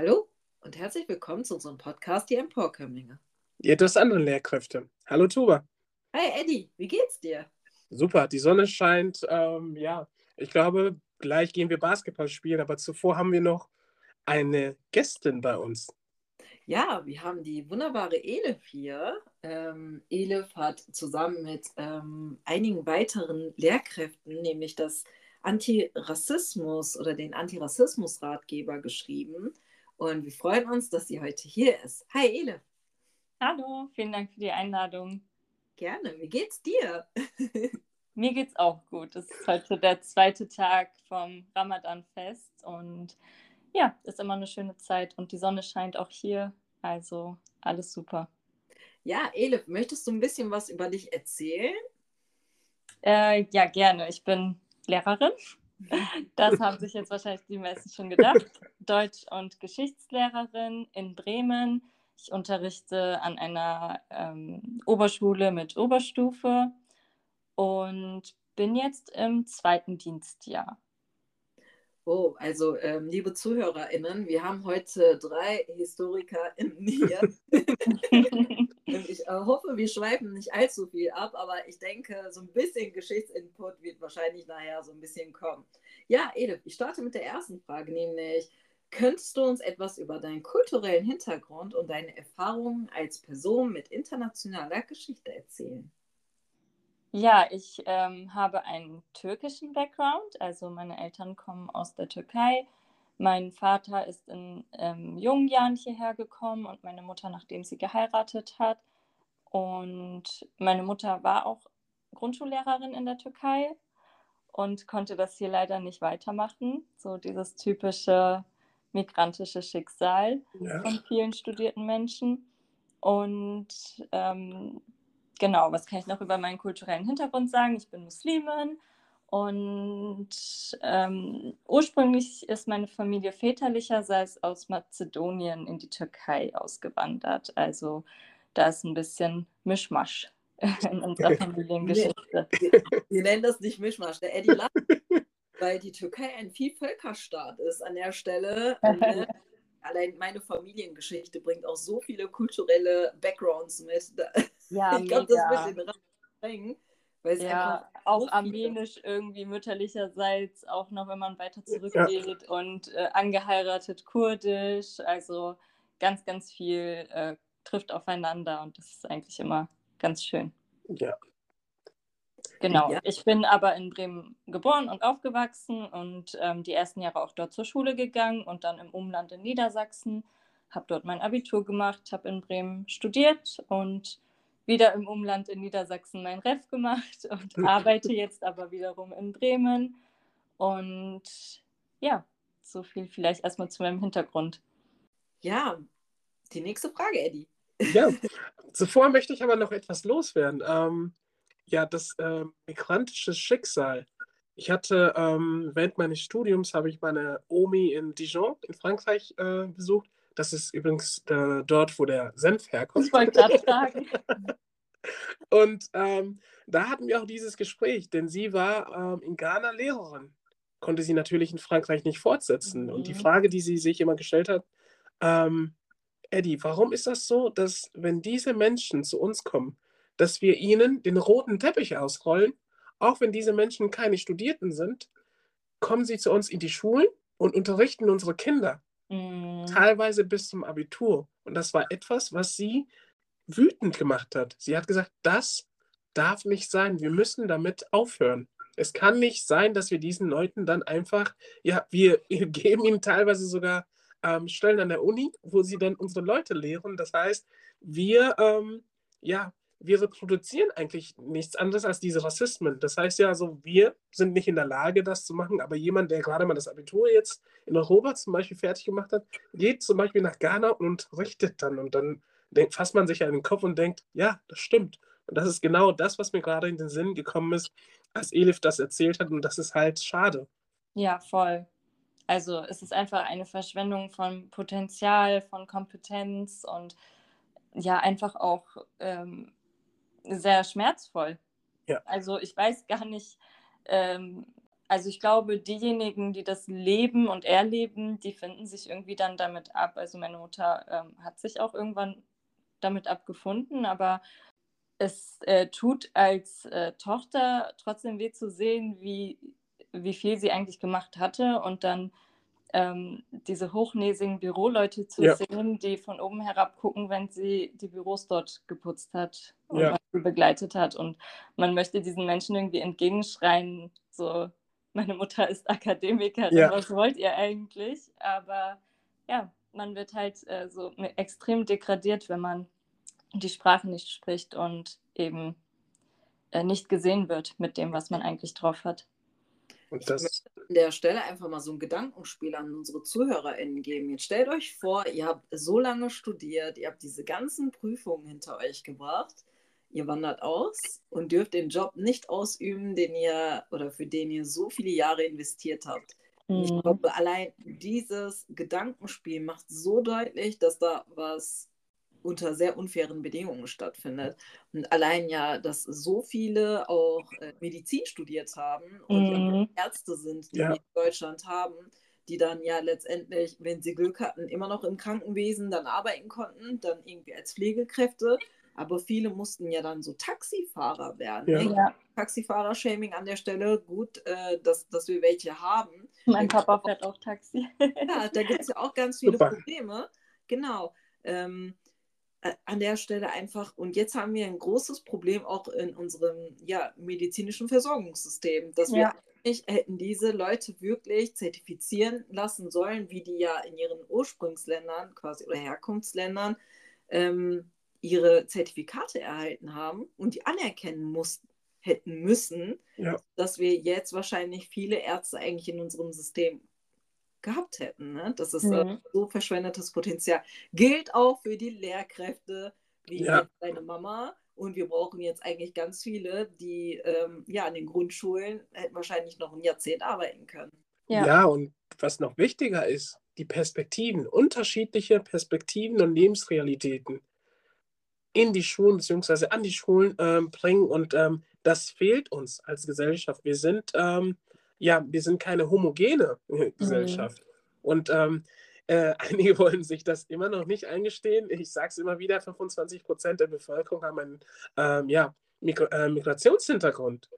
Hallo und herzlich willkommen zu unserem Podcast Die Emporkömmlinge. Die etwas anderen Lehrkräfte. Hallo Tuba. Hi Eddie, wie geht's dir? Super, die Sonne scheint. Ähm, ja, ich glaube, gleich gehen wir Basketball spielen, aber zuvor haben wir noch eine Gästin bei uns. Ja, wir haben die wunderbare Elif hier. Ähm, Elif hat zusammen mit ähm, einigen weiteren Lehrkräften, nämlich das Antirassismus oder den Antirassismus-Ratgeber geschrieben. Und wir freuen uns, dass sie heute hier ist. Hi Elif. Hallo, vielen Dank für die Einladung. Gerne. Wie geht's dir? Mir geht's auch gut. Es ist heute der zweite Tag vom Ramadan-Fest und ja, ist immer eine schöne Zeit und die Sonne scheint auch hier. Also alles super. Ja, Elif, möchtest du ein bisschen was über dich erzählen? Äh, ja, gerne. Ich bin Lehrerin. Das haben sich jetzt wahrscheinlich die meisten schon gedacht. Deutsch- und Geschichtslehrerin in Bremen ich unterrichte an einer ähm, Oberschule mit Oberstufe und bin jetzt im zweiten Dienstjahr. Oh, also ähm, liebe ZuhörerInnen, wir haben heute drei HistorikerInnen hier. und ich äh, hoffe, wir schweifen nicht allzu viel ab, aber ich denke, so ein bisschen Geschichtsinput wird wahrscheinlich nachher so ein bisschen kommen. Ja, Edith, ich starte mit der ersten Frage, nämlich, Könntest du uns etwas über deinen kulturellen Hintergrund und deine Erfahrungen als Person mit internationaler Geschichte erzählen? Ja, ich ähm, habe einen türkischen Background, also meine Eltern kommen aus der Türkei. Mein Vater ist in ähm, jungen Jahren hierher gekommen und meine Mutter, nachdem sie geheiratet hat. Und meine Mutter war auch Grundschullehrerin in der Türkei und konnte das hier leider nicht weitermachen. So dieses typische migrantische Schicksal ja. von vielen studierten Menschen. Und ähm, genau, was kann ich noch über meinen kulturellen Hintergrund sagen? Ich bin Muslimin und ähm, ursprünglich ist meine Familie väterlicherseits aus Mazedonien in die Türkei ausgewandert. Also da ist ein bisschen Mischmasch in unserer Familiengeschichte. Wir, wir nennen das nicht Mischmasch. Der Eddie lacht weil die Türkei ein Vielvölkerstaat ist an der Stelle. Ne? Allein meine Familiengeschichte bringt auch so viele kulturelle Backgrounds mit. Ja, ich glaube, das ist ein bisschen streng. Ja, auch armenisch irgendwie mütterlicherseits, auch noch wenn man weiter zurückgeht ja. und äh, angeheiratet kurdisch. Also ganz, ganz viel äh, trifft aufeinander und das ist eigentlich immer ganz schön. Ja, Genau, ja. ich bin aber in Bremen geboren und aufgewachsen und ähm, die ersten Jahre auch dort zur Schule gegangen und dann im Umland in Niedersachsen, habe dort mein Abitur gemacht, habe in Bremen studiert und wieder im Umland in Niedersachsen mein Ref gemacht und arbeite jetzt aber wiederum in Bremen. Und ja, so viel vielleicht erstmal zu meinem Hintergrund. Ja, die nächste Frage, Eddie. Ja, zuvor möchte ich aber noch etwas loswerden. Ähm, ja, das äh, migrantische Schicksal. Ich hatte ähm, während meines Studiums habe ich meine Omi in Dijon in Frankreich äh, besucht. Das ist übrigens äh, dort, wo der Senf herkommt. Ich wollte gerade sagen. Und ähm, da hatten wir auch dieses Gespräch, denn sie war ähm, in Ghana Lehrerin. Konnte sie natürlich in Frankreich nicht fortsetzen. Mhm. Und die mhm. Frage, die sie sich immer gestellt hat, ähm, Eddie, warum ist das so, dass wenn diese Menschen zu uns kommen, dass wir ihnen den roten Teppich ausrollen. Auch wenn diese Menschen keine Studierten sind, kommen sie zu uns in die Schulen und unterrichten unsere Kinder. Mhm. Teilweise bis zum Abitur. Und das war etwas, was sie wütend gemacht hat. Sie hat gesagt, das darf nicht sein. Wir müssen damit aufhören. Es kann nicht sein, dass wir diesen Leuten dann einfach, ja, wir, wir geben ihnen teilweise sogar ähm, Stellen an der Uni, wo sie dann unsere Leute lehren. Das heißt, wir, ähm, ja, wir reproduzieren eigentlich nichts anderes als diese Rassismen. Das heißt ja, also wir sind nicht in der Lage, das zu machen, aber jemand, der gerade mal das Abitur jetzt in Europa zum Beispiel fertig gemacht hat, geht zum Beispiel nach Ghana und unterrichtet dann und dann denkt, fasst man sich an den Kopf und denkt, ja, das stimmt. Und das ist genau das, was mir gerade in den Sinn gekommen ist, als Elif das erzählt hat und das ist halt schade. Ja, voll. Also es ist einfach eine Verschwendung von Potenzial, von Kompetenz und ja, einfach auch ähm, sehr schmerzvoll. Ja. Also ich weiß gar nicht, ähm, also ich glaube, diejenigen, die das leben und erleben, die finden sich irgendwie dann damit ab. Also meine Mutter ähm, hat sich auch irgendwann damit abgefunden, aber es äh, tut als äh, Tochter trotzdem weh zu sehen, wie, wie viel sie eigentlich gemacht hatte und dann ähm, diese hochnäsigen Büroleute zu ja. sehen, die von oben herab gucken, wenn sie die Büros dort geputzt hat und ja. sie begleitet hat. Und man möchte diesen Menschen irgendwie entgegenschreien, so, meine Mutter ist Akademikerin, ja. was wollt ihr eigentlich? Aber ja, man wird halt äh, so extrem degradiert, wenn man die Sprache nicht spricht und eben äh, nicht gesehen wird mit dem, was man eigentlich drauf hat. Und das... Der Stelle einfach mal so ein Gedankenspiel an unsere ZuhörerInnen geben. Jetzt stellt euch vor, ihr habt so lange studiert, ihr habt diese ganzen Prüfungen hinter euch gebracht, ihr wandert aus und dürft den Job nicht ausüben, den ihr oder für den ihr so viele Jahre investiert habt. Mhm. Ich glaube, allein dieses Gedankenspiel macht so deutlich, dass da was unter sehr unfairen Bedingungen stattfindet. Und allein ja, dass so viele auch äh, Medizin studiert haben und mhm. Ärzte sind, die ja. wir in Deutschland haben, die dann ja letztendlich, wenn sie Glück hatten, immer noch im Krankenwesen dann arbeiten konnten, dann irgendwie als Pflegekräfte. Aber viele mussten ja dann so Taxifahrer werden. Ja. Ne? Ja. Taxifahrer-Shaming an der Stelle. Gut, äh, dass, dass wir welche haben. Mein Papa fährt auch Taxi. ja, da gibt es ja auch ganz viele Super. Probleme. Genau. Ähm, äh, an der Stelle einfach, und jetzt haben wir ein großes Problem auch in unserem ja, medizinischen Versorgungssystem, dass ja. wir nicht hätten diese Leute wirklich zertifizieren lassen sollen, wie die ja in ihren Ursprungsländern quasi oder Herkunftsländern ähm, ihre Zertifikate erhalten haben und die anerkennen mussten, hätten müssen, ja. dass wir jetzt wahrscheinlich viele Ärzte eigentlich in unserem System gehabt hätten. Ne? Das ist äh, mhm. so verschwendetes Potenzial. Gilt auch für die Lehrkräfte, wie ja. deine Mama. Und wir brauchen jetzt eigentlich ganz viele, die ähm, ja an den Grundschulen hätten wahrscheinlich noch ein Jahrzehnt arbeiten können. Ja. ja, und was noch wichtiger ist, die Perspektiven, unterschiedliche Perspektiven und Lebensrealitäten in die Schulen bzw. an die Schulen ähm, bringen. Und ähm, das fehlt uns als Gesellschaft. Wir sind ähm, ja, wir sind keine homogene mhm. Gesellschaft. Mhm. Und ähm, äh, einige wollen sich das immer noch nicht eingestehen. Ich sage es immer wieder, 25 Prozent der Bevölkerung haben einen ähm, ja, Migr äh, Migrationshintergrund.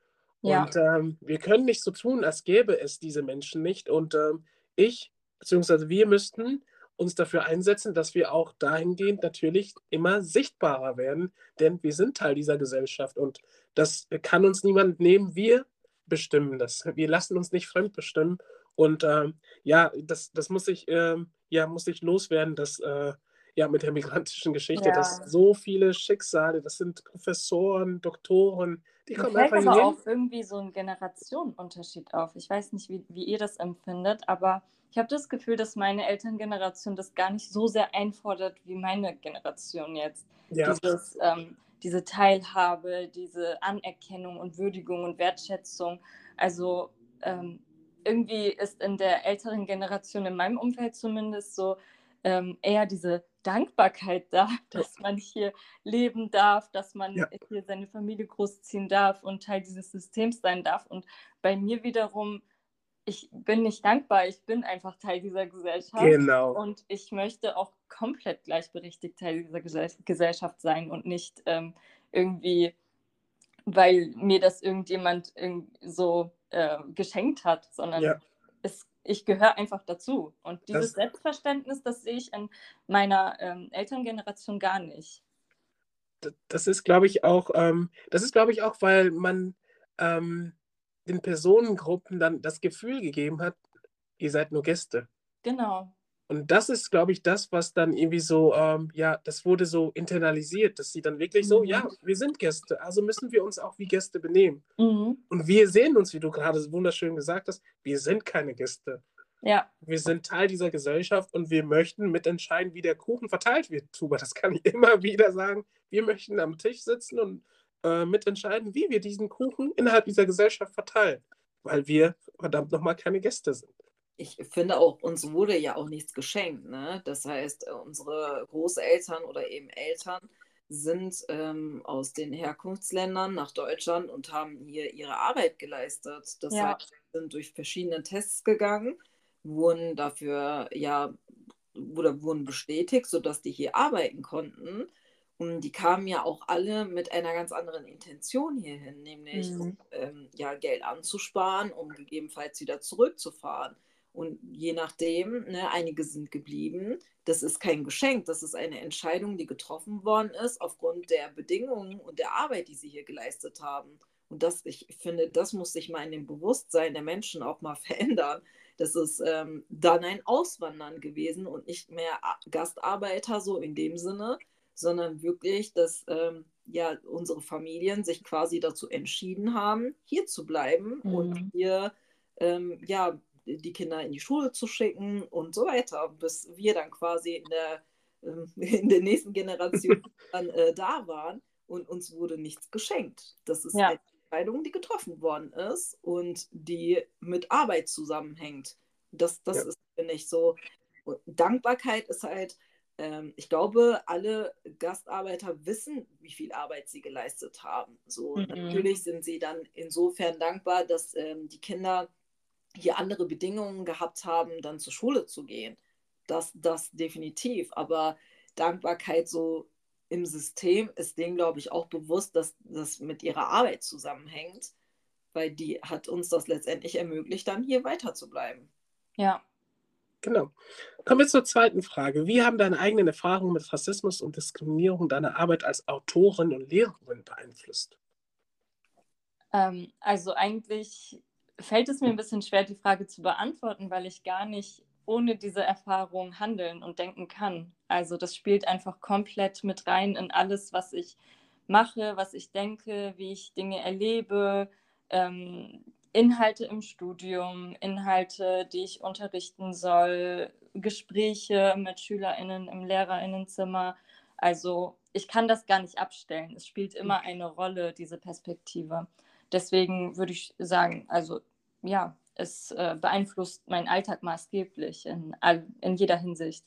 Ja. Und ähm, wir können nicht so tun, als gäbe es diese Menschen nicht. Und ähm, ich, beziehungsweise wir müssten uns dafür einsetzen, dass wir auch dahingehend natürlich immer sichtbarer werden, denn wir sind Teil dieser Gesellschaft und das kann uns niemand nehmen. Wir bestimmen das. Wir lassen uns nicht fremdbestimmen. Und ähm, ja, das, das muss ich, ähm, ja, muss ich loswerden, dass äh, ja mit der migrantischen Geschichte, ja. dass so viele Schicksale, das sind Professoren, Doktoren, die kommen Mir fällt einfach aber auch irgendwie so ein Generationenunterschied auf. Ich weiß nicht, wie, wie ihr das empfindet, aber ich habe das Gefühl, dass meine Elterngeneration das gar nicht so sehr einfordert wie meine Generation jetzt. Ja. Dieses, ähm, diese Teilhabe, diese Anerkennung und Würdigung und Wertschätzung. Also ähm, irgendwie ist in der älteren Generation, in meinem Umfeld zumindest, so ähm, eher diese Dankbarkeit da, dass man hier leben darf, dass man ja. hier seine Familie großziehen darf und Teil dieses Systems sein darf. Und bei mir wiederum ich bin nicht dankbar, ich bin einfach Teil dieser Gesellschaft. Genau. Und ich möchte auch komplett gleichberechtigt Teil dieser Gesellschaft sein und nicht ähm, irgendwie, weil mir das irgendjemand so äh, geschenkt hat, sondern ja. es, ich gehöre einfach dazu. Und dieses das, Selbstverständnis, das sehe ich in meiner ähm, Elterngeneration gar nicht. Das ist, glaube ich, auch, ähm, das ist, glaube ich, auch, weil man ähm, den Personengruppen dann das Gefühl gegeben hat, ihr seid nur Gäste. Genau. Und das ist, glaube ich, das, was dann irgendwie so, ähm, ja, das wurde so internalisiert, dass sie dann wirklich so, mhm. ja, wir sind Gäste, also müssen wir uns auch wie Gäste benehmen. Mhm. Und wir sehen uns, wie du gerade wunderschön gesagt hast, wir sind keine Gäste. Ja. Wir sind Teil dieser Gesellschaft und wir möchten mitentscheiden, wie der Kuchen verteilt wird, Tuba. Das kann ich immer wieder sagen. Wir möchten am Tisch sitzen und äh, mitentscheiden, wie wir diesen Kuchen innerhalb dieser Gesellschaft verteilen, weil wir verdammt nochmal keine Gäste sind. Ich finde auch, uns wurde ja auch nichts geschenkt. Ne? Das heißt, äh, unsere Großeltern oder eben Eltern sind ähm, aus den Herkunftsländern nach Deutschland und haben hier ihre Arbeit geleistet. Das ja. heißt, sind durch verschiedene Tests gegangen, wurden dafür ja oder wurden bestätigt, sodass die hier arbeiten konnten. Und die kamen ja auch alle mit einer ganz anderen Intention hierhin, nämlich mhm. um ähm, ja, Geld anzusparen, um gegebenenfalls wieder zurückzufahren. Und je nachdem, ne, einige sind geblieben. Das ist kein Geschenk, das ist eine Entscheidung, die getroffen worden ist aufgrund der Bedingungen und der Arbeit, die sie hier geleistet haben. Und das, ich finde, das muss sich mal in dem Bewusstsein der Menschen auch mal verändern. Das ist ähm, dann ein Auswandern gewesen und nicht mehr Gastarbeiter so in dem Sinne, sondern wirklich, dass ähm, ja unsere Familien sich quasi dazu entschieden haben, hier zu bleiben mhm. und hier ähm, ja die Kinder in die Schule zu schicken und so weiter, bis wir dann quasi in der, ähm, in der nächsten Generation dann äh, da waren und uns wurde nichts geschenkt. Das ist ja. eine Entscheidung, die getroffen worden ist und die mit Arbeit zusammenhängt. Das, das ja. ist, finde ich, so. Dankbarkeit ist halt, ähm, ich glaube, alle Gastarbeiter wissen, wie viel Arbeit sie geleistet haben. So, mhm. natürlich sind sie dann insofern dankbar, dass ähm, die Kinder hier andere Bedingungen gehabt haben, dann zur Schule zu gehen. Das, das definitiv. Aber Dankbarkeit so im System ist denen, glaube ich, auch bewusst, dass das mit ihrer Arbeit zusammenhängt, weil die hat uns das letztendlich ermöglicht, dann hier weiter zu bleiben. Ja. Genau. Kommen wir zur zweiten Frage. Wie haben deine eigenen Erfahrungen mit Rassismus und Diskriminierung deine Arbeit als Autorin und Lehrerin beeinflusst? Ähm, also eigentlich fällt es mir ein bisschen schwer, die Frage zu beantworten, weil ich gar nicht ohne diese Erfahrung handeln und denken kann. Also das spielt einfach komplett mit rein in alles, was ich mache, was ich denke, wie ich Dinge erlebe, ähm, Inhalte im Studium, Inhalte, die ich unterrichten soll, Gespräche mit Schülerinnen im Lehrerinnenzimmer. Also ich kann das gar nicht abstellen. Es spielt immer eine Rolle, diese Perspektive. Deswegen würde ich sagen, also ja, es äh, beeinflusst meinen Alltag maßgeblich in, all, in jeder Hinsicht.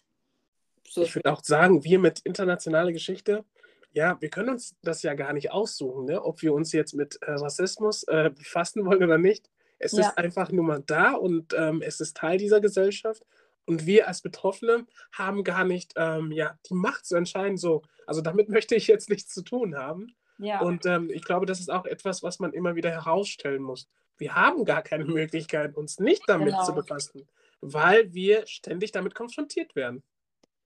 So. Ich würde auch sagen, wir mit internationaler Geschichte, ja, wir können uns das ja gar nicht aussuchen, ne? ob wir uns jetzt mit äh, Rassismus äh, befassen wollen oder nicht. Es ja. ist einfach nur mal da und ähm, es ist Teil dieser Gesellschaft. Und wir als Betroffene haben gar nicht ähm, ja, die Macht zu entscheiden, so, also damit möchte ich jetzt nichts zu tun haben. Ja. Und ähm, ich glaube, das ist auch etwas, was man immer wieder herausstellen muss wir haben gar keine Möglichkeit, uns nicht damit genau. zu befassen, weil wir ständig damit konfrontiert werden.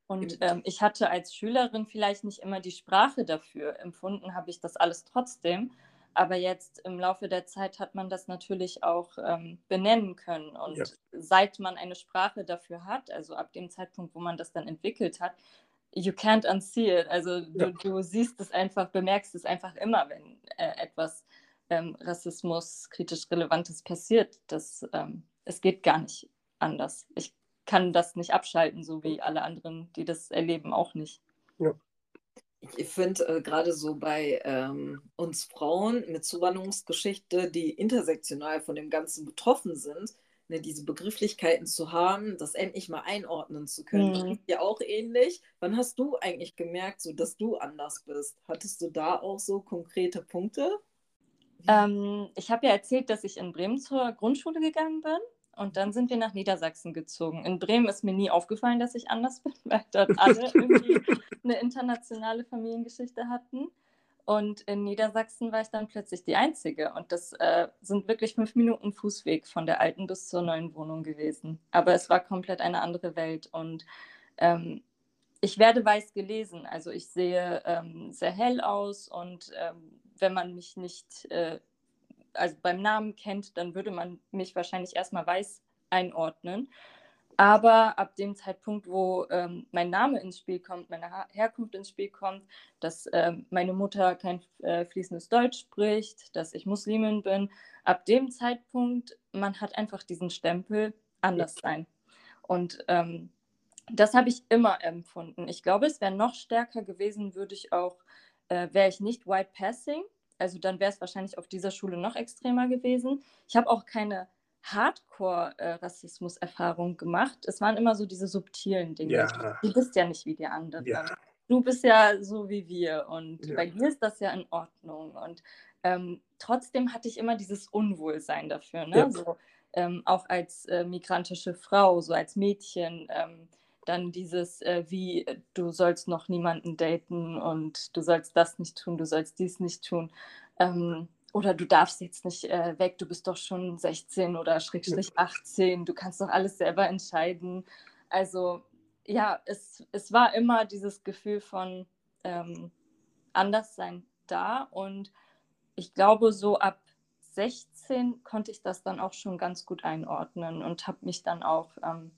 Und ähm, ich hatte als Schülerin vielleicht nicht immer die Sprache dafür. Empfunden habe ich das alles trotzdem. Aber jetzt im Laufe der Zeit hat man das natürlich auch ähm, benennen können. Und ja. seit man eine Sprache dafür hat, also ab dem Zeitpunkt, wo man das dann entwickelt hat, you can't unsee it. Also du, ja. du siehst es einfach, bemerkst es einfach immer, wenn äh, etwas ähm, Rassismus kritisch Relevantes passiert. Das, ähm, es geht gar nicht anders. Ich kann das nicht abschalten, so wie alle anderen, die das erleben, auch nicht. Ja. Ich finde äh, gerade so bei ähm, uns Frauen mit Zuwanderungsgeschichte, die intersektional von dem Ganzen betroffen sind, ne, diese Begrifflichkeiten zu haben, das endlich mal einordnen zu können. Mhm. Das ja auch ähnlich. Wann hast du eigentlich gemerkt, so, dass du anders bist? Hattest du da auch so konkrete Punkte? Ähm, ich habe ja erzählt, dass ich in Bremen zur Grundschule gegangen bin und dann sind wir nach Niedersachsen gezogen. In Bremen ist mir nie aufgefallen, dass ich anders bin, weil dort alle irgendwie eine internationale Familiengeschichte hatten. Und in Niedersachsen war ich dann plötzlich die Einzige. Und das äh, sind wirklich fünf Minuten Fußweg von der alten bis zur neuen Wohnung gewesen. Aber es war komplett eine andere Welt. Und ähm, ich werde weiß gelesen. Also ich sehe ähm, sehr hell aus und ähm, wenn man mich nicht, äh, also beim Namen kennt, dann würde man mich wahrscheinlich erstmal weiß einordnen. Aber ab dem Zeitpunkt, wo ähm, mein Name ins Spiel kommt, meine ha Herkunft ins Spiel kommt, dass ähm, meine Mutter kein äh, fließendes Deutsch spricht, dass ich Muslimin bin, ab dem Zeitpunkt, man hat einfach diesen Stempel anders sein. Und ähm, das habe ich immer empfunden. Ich glaube, es wäre noch stärker gewesen, würde ich auch äh, wäre ich nicht White Passing, also dann wäre es wahrscheinlich auf dieser Schule noch extremer gewesen. Ich habe auch keine Hardcore-Rassismus-Erfahrung gemacht. Es waren immer so diese subtilen Dinge. Ja. Du bist ja nicht wie die anderen. Ja. du bist ja so wie wir und Ja. bei dir ist das ja in Ordnung. Und ähm, trotzdem hatte ich immer dieses Unwohlsein dafür, ne? So, ähm, auch als äh, migrantische Frau, so als Mädchen, ähm, dann dieses, äh, wie äh, du sollst noch niemanden daten und du sollst das nicht tun, du sollst dies nicht tun. Ähm, oder du darfst jetzt nicht äh, weg, du bist doch schon 16 oder Schrägstrich 18, du kannst doch alles selber entscheiden. Also ja, es, es war immer dieses Gefühl von ähm, Anderssein da und ich glaube, so ab 16 konnte ich das dann auch schon ganz gut einordnen und habe mich dann auch ähm,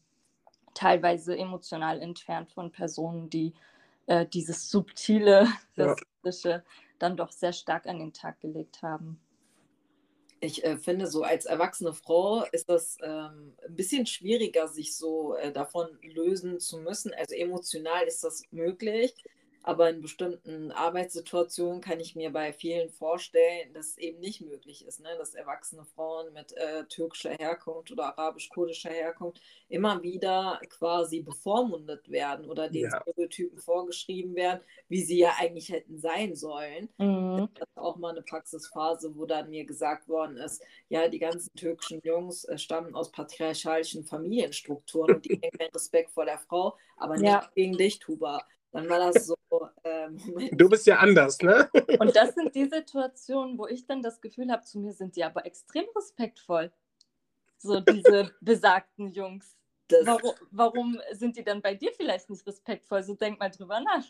teilweise emotional entfernt von Personen, die äh, dieses subtile, Ja. rassistische dann doch sehr stark an den Tag gelegt haben. Ich äh, finde, so als erwachsene Frau ist das ähm, ein bisschen schwieriger, sich so äh, davon lösen zu müssen. Also emotional ist das möglich, aber in bestimmten Arbeitssituationen kann ich mir bei vielen vorstellen, dass es eben nicht möglich ist, ne? dass erwachsene Frauen mit äh, türkischer Herkunft oder arabisch-kurdischer Herkunft immer wieder quasi bevormundet werden oder den Ja. Stereotypen vorgeschrieben werden, wie sie ja eigentlich hätten sein sollen Mhm. hatte auch mal eine Praxisphase, wo dann mir gesagt worden ist, ja, die ganzen türkischen Jungs äh, stammen aus patriarchalischen Familienstrukturen und die haben keinen Respekt vor der Frau, aber nicht Ja. gegen dich, Tuba. Dann war das so, äh, Du bist ja anders, ne? Und das sind die Situationen, wo ich dann das Gefühl habe, zu mir sind die aber extrem respektvoll. So diese besagten Jungs. Warum, warum sind die dann bei dir vielleicht nicht respektvoll? So denk mal drüber nach.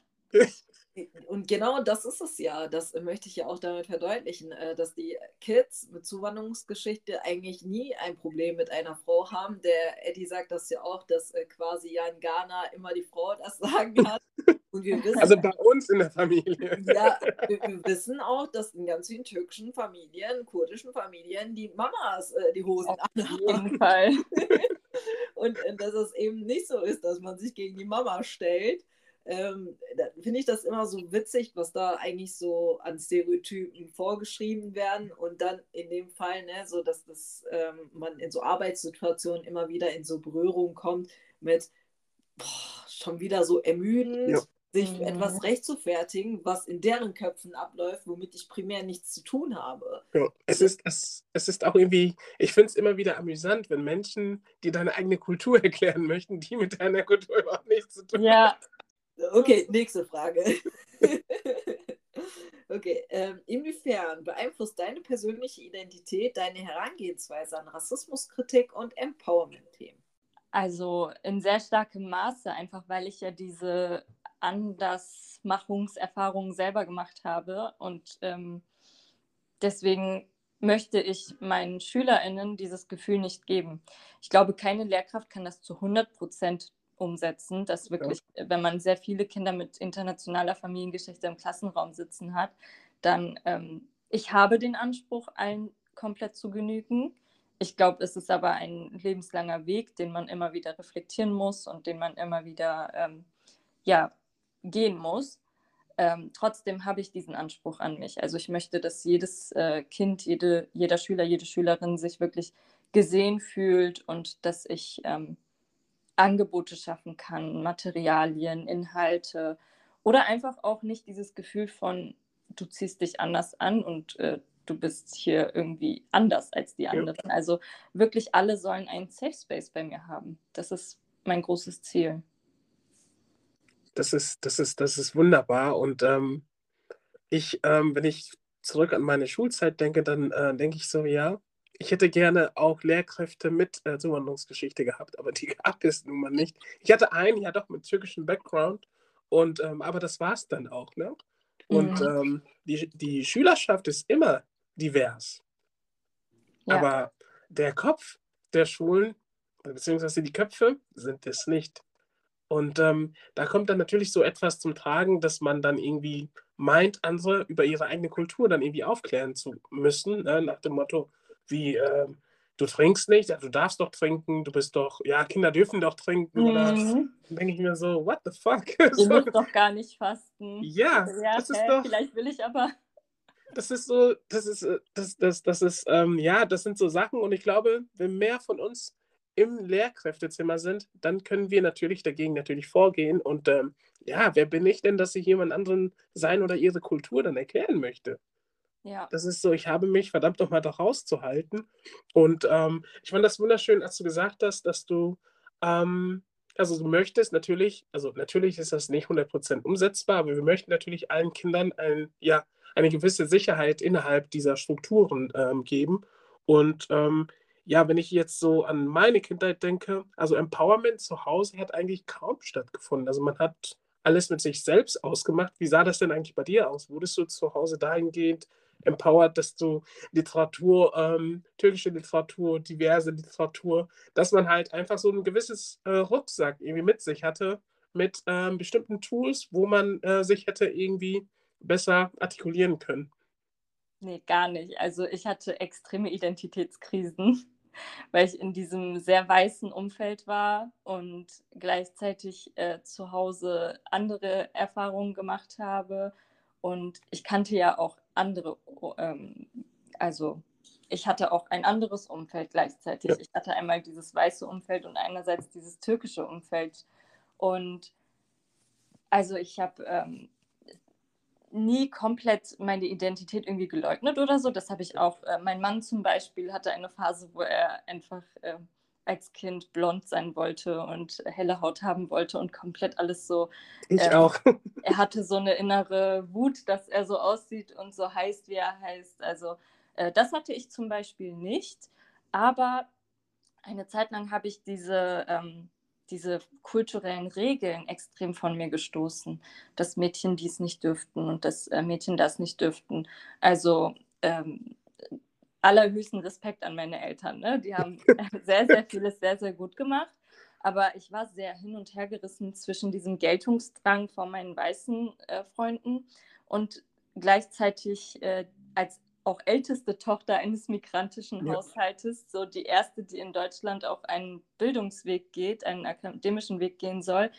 Und genau das ist es ja, das möchte ich ja auch damit verdeutlichen, äh, dass die Kids mit Zuwanderungsgeschichte eigentlich nie ein Problem mit einer Frau haben. Der Eddie sagt das ja auch, dass äh, quasi ja in Ghana immer die Frau das Sagen hat. Und wir wissen, Also bei uns in der Familie. Ja, wir, wir wissen auch, dass in ganz vielen türkischen Familien, kurdischen Familien, die Mamas äh, die Hosen Auf anhaben. jeden Fall. Und äh, dass es eben nicht so ist, dass man sich gegen die Mama stellt. Ähm, da finde ich das immer so witzig, was da eigentlich so an Stereotypen vorgeschrieben werden und dann in dem Fall, ne, so dass das, ähm, man in so Arbeitssituationen immer wieder in so Berührung kommt mit boah, schon wieder so ermüdend, Ja. sich Mhm. etwas rechtfertigen, was in deren Köpfen abläuft, womit ich primär nichts zu tun habe. Ja, es ist, es, es ist auch irgendwie, ich finde es immer wieder amüsant, wenn Menschen, die deine eigene Kultur erklären möchten, die mit deiner Kultur überhaupt nichts zu tun haben. Okay, nächste Frage. okay, ähm, inwiefern beeinflusst deine persönliche Identität deine Herangehensweise an Rassismuskritik und Empowerment-Themen? also in sehr starkem Maße, einfach weil ich ja diese Andersmachungserfahrungen selber gemacht habe. Und ähm, deswegen möchte ich meinen SchülerInnen dieses Gefühl nicht geben. Ich glaube, keine Lehrkraft kann das zu 100 Prozent umsetzen, dass wirklich, wenn man sehr viele Kinder mit internationaler Familiengeschichte im Klassenraum sitzen hat, dann, ähm, ich habe den Anspruch, allen komplett zu genügen. Ich glaube, es ist aber ein lebenslanger Weg, den man immer wieder reflektieren muss und den man immer wieder ähm, ja, gehen muss. Ähm, trotzdem habe ich diesen Anspruch an mich. Also ich möchte, dass jedes äh, Kind, jede, jeder Schüler, jede Schülerin sich wirklich gesehen fühlt und dass ich ähm, Angebote schaffen kann, Materialien, Inhalte oder einfach auch nicht dieses Gefühl von, du ziehst dich anders an und äh, du bist hier irgendwie anders als die anderen. Also wirklich alle sollen einen Safe Space bei mir haben. Das ist mein großes Ziel. Das ist, das ist, das ist wunderbar. Und ähm, ich, ähm, wenn ich zurück an meine Schulzeit denke, dann äh, denke ich so, ja, ich hätte gerne auch Lehrkräfte mit äh, Zuwanderungsgeschichte gehabt, aber die gab es nun mal nicht. Ich hatte einen, ja doch, mit türkischem Background, und, ähm, aber das war es dann auch. Ne? Und Mhm. ähm, die, die Schülerschaft ist immer divers. Ja. Aber der Kopf der Schulen, beziehungsweise die Köpfe, sind es nicht. Und ähm, da kommt dann natürlich so etwas zum Tragen, dass man dann irgendwie meint, andere über ihre eigene Kultur dann irgendwie aufklären zu müssen, ne? nach dem Motto, wie, ähm, du trinkst nicht, du darfst doch trinken, du bist doch, ja, Kinder dürfen doch trinken. Oder Mhm. dann denke ich mir so, what the fuck? Ihr so, müsst doch gar nicht fasten. ja, Ja, das ist hä, doch, vielleicht will ich aber. das ist so, das ist, äh, das, das, das ist, ähm, ja, das sind so Sachen und ich glaube, wenn mehr von uns im Lehrkräftezimmer sind, dann können wir natürlich dagegen natürlich vorgehen. Und ähm, ja, wer bin ich denn, dass ich jemand anderen sein oder ihre Kultur dann erklären möchte? Ja. Das ist so, ich habe mich verdammt nochmal da rauszuhalten. Und ähm, ich fand das wunderschön, als du gesagt hast, dass du, ähm, also du möchtest natürlich, also natürlich ist das nicht 100% umsetzbar, aber wir möchten natürlich allen Kindern ein, ja, eine gewisse Sicherheit innerhalb dieser Strukturen ähm, geben. Und ähm, ja, wenn ich jetzt so an meine Kindheit denke, also Empowerment zu Hause hat eigentlich kaum stattgefunden. Also man hat alles mit sich selbst ausgemacht. Wie sah das denn eigentlich bei dir aus? Wurdest du zu Hause dahingehend empowert, dass du Literatur, ähm, türkische Literatur, diverse Literatur, dass man halt einfach so ein gewisses äh, Rucksack irgendwie mit sich hatte, mit ähm, bestimmten Tools, wo man äh, sich hätte irgendwie besser artikulieren können. Nee, gar nicht. Also ich hatte extreme Identitätskrisen, weil ich in diesem sehr weißen Umfeld war und gleichzeitig äh, zu Hause andere Erfahrungen gemacht habe. Und ich kannte ja auch andere, ähm, also ich hatte auch ein anderes Umfeld gleichzeitig. Ja. Ich hatte einmal dieses weiße Umfeld und einerseits dieses türkische Umfeld. Und also ich habe ähm, nie komplett meine Identität irgendwie geleugnet oder so. Das habe ich auch. Äh, mein Mann zum Beispiel hatte eine Phase, wo er einfach äh, als Kind blond sein wollte und helle Haut haben wollte und komplett alles so. Ich äh, auch. er hatte so eine innere Wut, dass er so aussieht und so heißt, wie er heißt. Also äh, das hatte ich zum Beispiel nicht. Aber eine Zeit lang habe ich diese ähm, diese kulturellen Regeln extrem von mir gestoßen, dass Mädchen dies nicht dürften und dass äh, Mädchen das nicht dürften. Also ähm, allerhöchsten Respekt an meine Eltern. Ne? Die haben sehr, sehr vieles sehr, sehr gut gemacht. Aber ich war sehr hin und her gerissen zwischen diesem Geltungsdrang von meinen weißen äh, Freunden und gleichzeitig äh, als auch älteste Tochter eines migrantischen ja. Haushaltes, so die erste, die in Deutschland auf einen Bildungsweg geht, einen akademischen Weg gehen soll,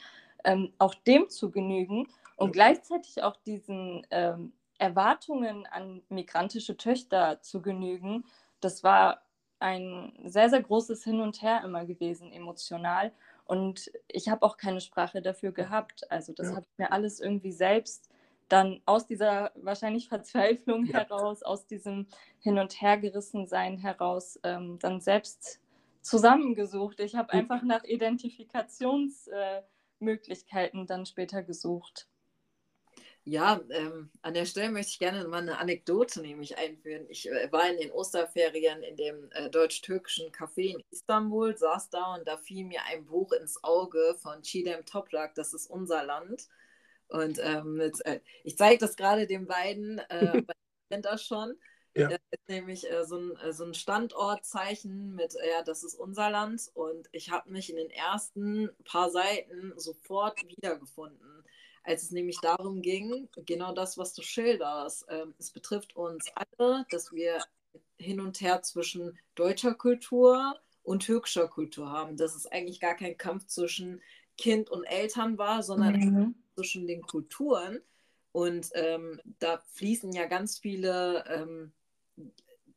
ähm, auch dem zu genügen und ja. gleichzeitig auch diesen ähm, Erwartungen an migrantische Töchter zu genügen, das war ein sehr, sehr großes Hin und Her immer gewesen, emotional. Und ich habe auch keine Sprache dafür gehabt. Also das ja. habe ich mir alles irgendwie selbst dann aus dieser wahrscheinlich Verzweiflung ja. heraus, aus diesem Hin- und Hergerissensein heraus, ähm, dann selbst zusammengesucht. Ich habe einfach nach Identifikationsmöglichkeiten äh, dann später gesucht. Ja, ähm, an der Stelle möchte ich gerne mal eine Anekdote nämlich einführen. Ich äh, war in den Osterferien in dem äh, deutsch-türkischen Café in Istanbul, saß da und da fiel mir ein Buch ins Auge von Chidem Toprak, das ist unser Land. Und ähm, mit, äh, ich zeige das gerade den beiden, äh, kennt das schon. Ja. Das ist nämlich äh, so, ein, äh, so ein Standortzeichen mit, äh, ja, das ist unser Land. Und ich habe mich in den ersten paar Seiten sofort wiedergefunden, als es nämlich darum ging, genau das, was du schilderst. Ähm, es betrifft uns alle, dass wir hin und her zwischen deutscher Kultur und türkischer Kultur haben. Dass es eigentlich gar kein Kampf zwischen Kind und Eltern war, sondern mhm zwischen den Kulturen. Und ähm, da fließen ja ganz viele ähm,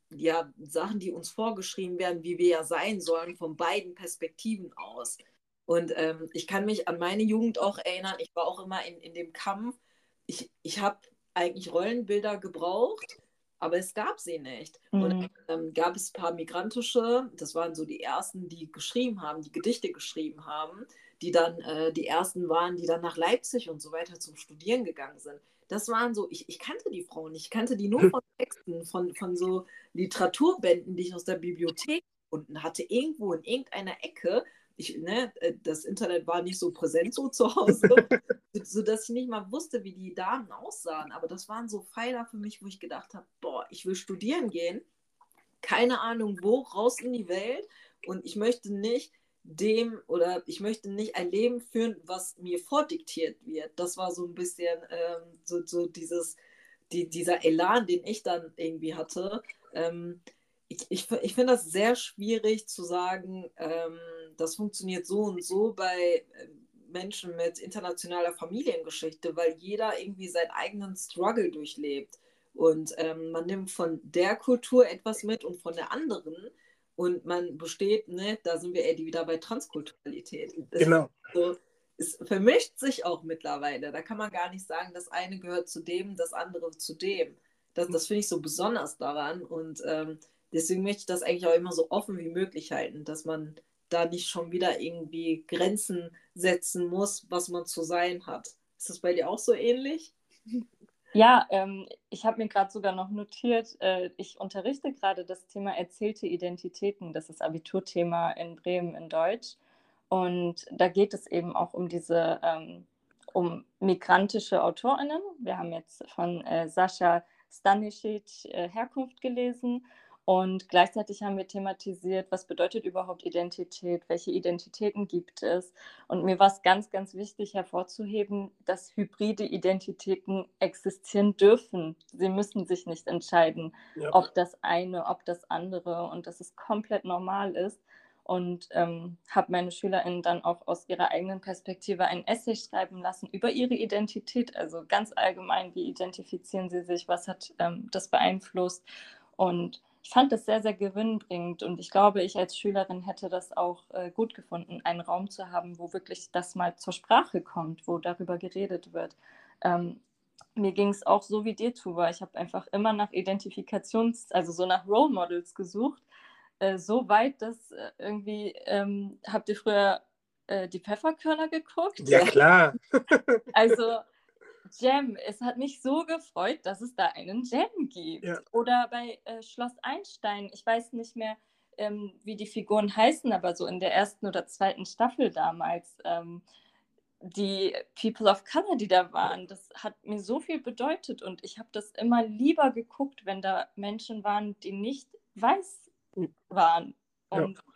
ja, Sachen, die uns vorgeschrieben werden, wie wir ja sein sollen, von beiden Perspektiven aus. Und ähm, ich kann mich an meine Jugend auch erinnern, ich war auch immer in, in dem Kampf. Ich, ich habe eigentlich Rollenbilder gebraucht, aber es gab sie nicht. Mhm. Und ähm, gab es ein paar migrantische, das waren so die ersten, die geschrieben haben, die Gedichte geschrieben haben die dann äh, die ersten waren, die dann nach Leipzig und so weiter zum Studieren gegangen sind. Das waren so, ich, ich kannte die Frauen nicht, ich kannte die nur von Texten, von, von so Literaturbänden, die ich aus der Bibliothek gefunden hatte, irgendwo in irgendeiner Ecke. Ich, ne, äh, das Internet war nicht so präsent so zu Hause, sodass ich nicht mal wusste, wie die Damen aussahen. Aber das waren so Pfeiler für mich, wo ich gedacht habe, boah, ich will studieren gehen, keine Ahnung wo, raus in die Welt und ich möchte nicht dem oder ich möchte nicht ein Leben führen, was mir vordiktiert wird. Das war so ein bisschen ähm, so, so dieses, die, dieser Elan, den ich dann irgendwie hatte. Ähm, ich ich, ich finde das sehr schwierig zu sagen, ähm, das funktioniert so und so bei ähm, Menschen mit internationaler Familiengeschichte, weil jeder irgendwie seinen eigenen Struggle durchlebt. Und ähm, man nimmt von der Kultur etwas mit und von der anderen. und man besteht, ne, da sind wir eher wieder bei Transkulturalität. Genau. So, es vermischt sich auch mittlerweile. Da kann man gar nicht sagen, das eine gehört zu dem, das andere zu dem. Das, das finde ich so besonders daran. Und ähm, deswegen möchte ich das eigentlich auch immer so offen wie möglich halten, dass man da nicht schon wieder irgendwie Grenzen setzen muss, was man zu sein hat. Ist das bei dir auch so ähnlich? Ja, ähm, ich habe mir gerade sogar noch notiert, äh, ich unterrichte gerade das Thema erzählte Identitäten. Das ist Abiturthema in Bremen in Deutsch. Und da geht es eben auch um diese, ähm, um migrantische AutorInnen. Wir haben jetzt von äh, Sascha Stanisic äh, Herkunft gelesen und gleichzeitig haben wir thematisiert, was bedeutet überhaupt Identität, welche Identitäten gibt es. Und mir war es ganz, ganz wichtig hervorzuheben, dass hybride Identitäten existieren dürfen. Sie müssen sich nicht entscheiden, ja. ob das eine, ob das andere und dass es komplett normal ist. Und ähm, habe meine SchülerInnen dann auch aus ihrer eigenen Perspektive ein Essay schreiben lassen über ihre Identität, also ganz allgemein, wie identifizieren sie sich, was hat ähm, das beeinflusst. Und ich fand das sehr, sehr gewinnbringend und ich glaube, ich als Schülerin hätte das auch äh, gut gefunden, einen Raum zu haben, wo wirklich das mal zur Sprache kommt, wo darüber geredet wird. Ähm, mir ging es auch so wie dir, Tuba. Ich habe einfach immer nach Identifikations-, also so nach Role Models gesucht. Äh, so weit, dass äh, irgendwie, ähm, habt ihr früher äh, die Pfefferkörner geguckt? Ja, klar. also Jam. Es hat mich so gefreut, dass es da einen Jam gibt. Ja. Oder bei äh, Schloss Einstein. Ich weiß nicht mehr, ähm, wie die Figuren heißen, aber so in der ersten oder zweiten Staffel damals. Ähm, die People of Color, die da waren, das hat mir so viel bedeutet und ich habe das immer lieber geguckt, wenn da Menschen waren, die nicht weiß hm. waren. Und ja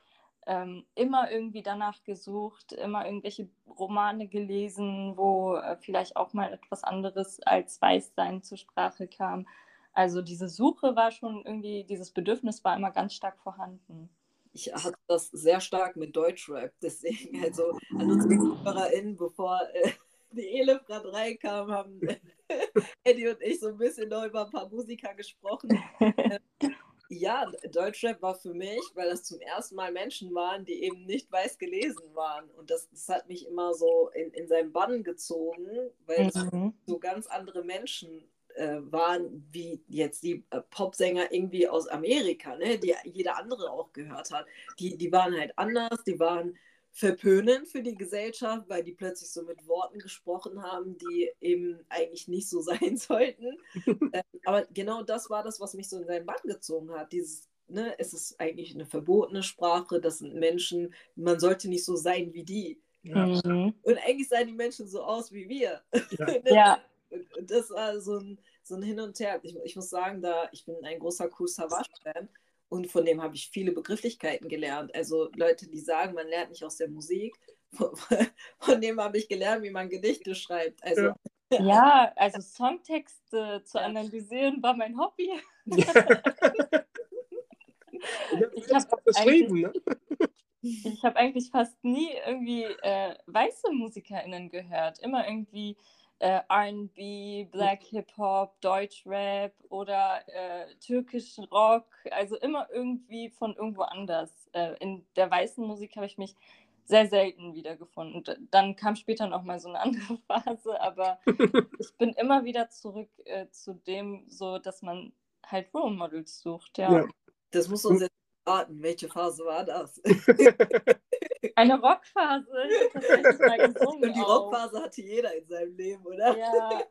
ähm, immer irgendwie danach gesucht, immer irgendwelche Romane gelesen, wo äh, vielleicht auch mal etwas anderes als Weißsein zur Sprache kam. Also diese Suche war schon irgendwie, dieses Bedürfnis war immer ganz stark vorhanden. Ich hatte das sehr stark mit Deutschrap, deswegen also an unsere ZuhörerInnen, bevor äh, die Elif gerade reinkam, haben Eddie und ich so ein bisschen noch über ein paar Musiker gesprochen. Ja, Deutschrap war für mich, weil das zum ersten Mal Menschen waren, die eben nicht weiß gelesen waren. Und das, das hat mich immer so in, in seinen Bann gezogen, weil mhm. so ganz andere Menschen äh, waren, wie jetzt die äh, Popsänger irgendwie aus Amerika, ne, die jeder andere auch gehört hat. Die, die waren halt anders, die waren verpönen für die Gesellschaft, weil die plötzlich so mit Worten gesprochen haben, die eben eigentlich nicht so sein sollten. ähm, aber genau das war das, was mich so in seinen Bann gezogen hat. Dieses, ne, es ist eigentlich eine verbotene Sprache, das sind Menschen, man sollte nicht so sein wie die. Ja. Mhm. Und eigentlich sahen die Menschen so aus wie wir. Ja. ja. Und das war so ein, so ein Hin und Her. Ich, ich muss sagen, da ich bin ein großer Kool Savage-Fan und von dem habe ich viele Begrifflichkeiten gelernt. Also Leute, die sagen, man lernt nicht aus der Musik, von, dem habe ich gelernt, wie man Gedichte schreibt. Also, ja, also Songtexte zu analysieren war mein Hobby. Ja. ich habe eigentlich, ne? hab eigentlich fast nie irgendwie äh, weiße MusikerInnen gehört. Immer irgendwie äh, RB, Black Hip Hop, Deutschrap oder äh, türkischen Rock, also immer irgendwie von irgendwo anders. Äh, in der weißen Musik habe ich mich sehr selten wiedergefunden. Und dann kam später noch mal so eine andere Phase, aber ich bin immer wieder zurück äh, zu dem, so dass man halt Role Models sucht. Ja. ja. Das muss uns jetzt raten, welche Phase war das? Eine Rockphase. Und die Rockphase hatte jeder in seinem Leben, oder? Ja.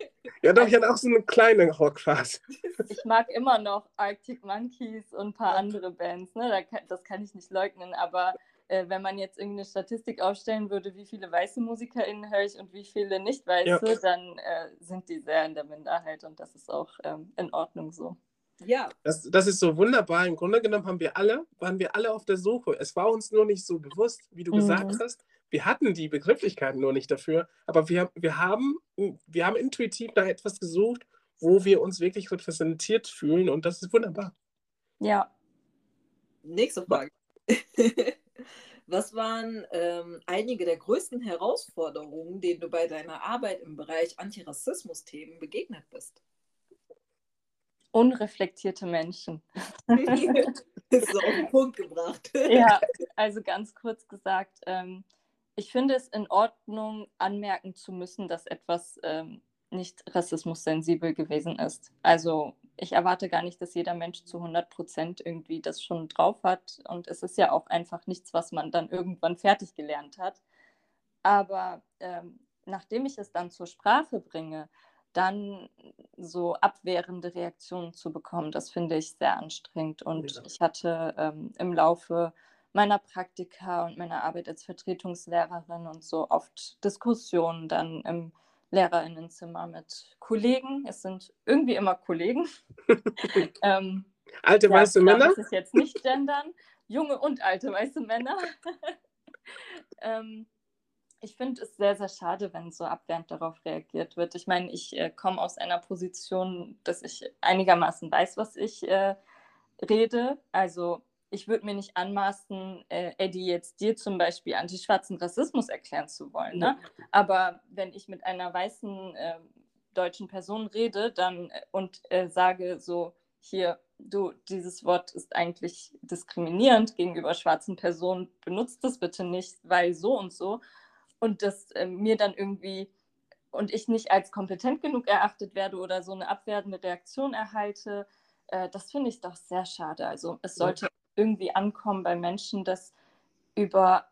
Ja, doch, ich hatte auch so eine kleine Rockphase. Ich mag immer noch Arctic Monkeys und ein paar andere Bands. Ne? Das kann ich nicht leugnen, aber äh, wenn man jetzt irgendeine Statistik aufstellen würde, wie viele weiße MusikerInnen höre ich und wie viele nicht weiße, ja. dann äh, sind die sehr in der Minderheit und das ist auch ähm, in Ordnung so. Ja. Das, das ist so wunderbar. Im Grunde genommen haben wir alle, waren wir alle auf der Suche. Es war uns nur nicht so bewusst, wie du mhm. gesagt hast. Wir hatten die Begrifflichkeiten nur nicht dafür, aber wir, wir, haben, wir haben intuitiv nach etwas gesucht, wo wir uns wirklich repräsentiert fühlen und das ist wunderbar. Ja. Nächste Frage. Was waren ähm, einige der größten Herausforderungen, denen du bei deiner Arbeit im Bereich Antirassismus-Themen begegnet bist? Unreflektierte Menschen. ist auf den Punkt gebracht. ja, also ganz kurz gesagt, ähm, ich finde es in Ordnung, anmerken zu müssen, dass etwas ähm, nicht rassismussensibel gewesen ist. Also ich erwarte gar nicht, dass jeder Mensch zu 100 Prozent irgendwie das schon drauf hat. Und es ist ja auch einfach nichts, was man dann irgendwann fertig gelernt hat. Aber ähm, nachdem ich es dann zur Sprache bringe, dann so abwehrende Reaktionen zu bekommen, das finde ich sehr anstrengend. Und ja. ich hatte ähm, im Laufe meiner Praktika und meiner Arbeit als Vertretungslehrerin und so oft Diskussionen dann im Lehrerinnenzimmer mit Kollegen. Es sind irgendwie immer Kollegen. ähm, alte ja, weiße Männer? Das ist jetzt nicht gendern. Junge und alte weiße Männer. ähm, ich finde es sehr, sehr schade, wenn so abwehrend darauf reagiert wird. Ich meine, ich äh, komme aus einer Position, dass ich einigermaßen weiß, was ich äh, rede. Also ich würde mir nicht anmaßen, äh, Eddie, jetzt dir zum Beispiel antischwarzen Rassismus erklären zu wollen. Ne? Aber wenn ich mit einer weißen äh, deutschen Person rede dann äh, und äh, sage so, hier, du, dieses Wort ist eigentlich diskriminierend gegenüber schwarzen Personen, benutzt das bitte nicht, weil so und so. Und das äh, mir dann irgendwie und ich nicht als kompetent genug erachtet werde oder so eine abwertende Reaktion erhalte, äh, das finde ich doch sehr schade. Also es sollte irgendwie ankommen bei Menschen, dass über